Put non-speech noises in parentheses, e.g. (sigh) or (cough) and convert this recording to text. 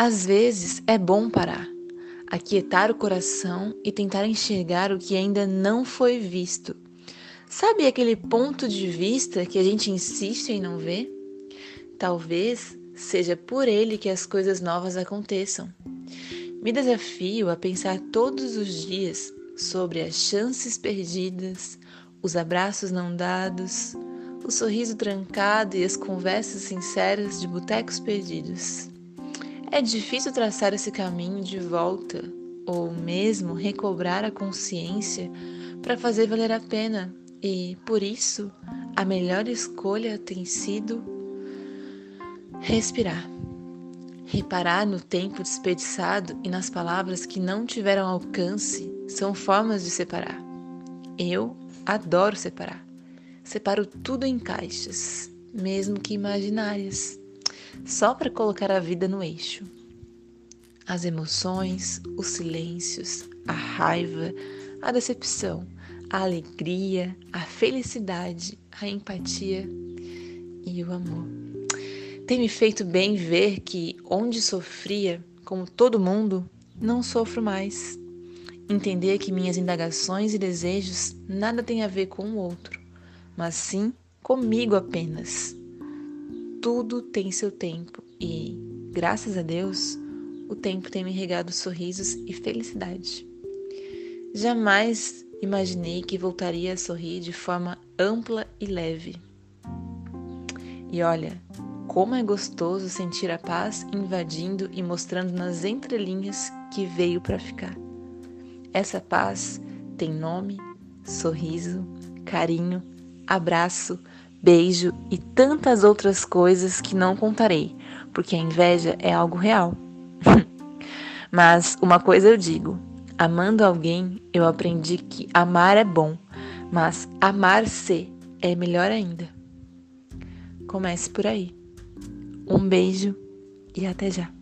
Às vezes é bom parar, aquietar o coração e tentar enxergar o que ainda não foi visto. Sabe aquele ponto de vista que a gente insiste em não ver? Talvez seja por ele que as coisas novas aconteçam. Me desafio a pensar todos os dias sobre as chances perdidas, os abraços não dados, o sorriso trancado e as conversas sinceras de botecos perdidos. É difícil traçar esse caminho de volta ou mesmo recobrar a consciência para fazer valer a pena, e por isso a melhor escolha tem sido respirar. Reparar no tempo desperdiçado e nas palavras que não tiveram alcance são formas de separar. Eu adoro separar. Separo tudo em caixas, mesmo que imaginárias só para colocar a vida no eixo. As emoções, os silêncios, a raiva, a decepção, a alegria, a felicidade, a empatia e o amor. Tem me feito bem ver que onde sofria, como todo mundo, não sofro mais. Entender que minhas indagações e desejos nada têm a ver com o outro, mas sim comigo apenas tudo tem seu tempo e, graças a Deus, o tempo tem me regado sorrisos e felicidade. Jamais imaginei que voltaria a sorrir de forma ampla e leve. E olha, como é gostoso sentir a paz invadindo e mostrando nas entrelinhas que veio para ficar. Essa paz tem nome, sorriso, carinho, abraço, beijo e tantas outras coisas que não contarei, porque a inveja é algo real. (laughs) Mas uma coisa eu digo: amando alguém, eu aprendi que amar é bom, mas amar-se é melhor ainda. Comece por aí. Um beijo e até já.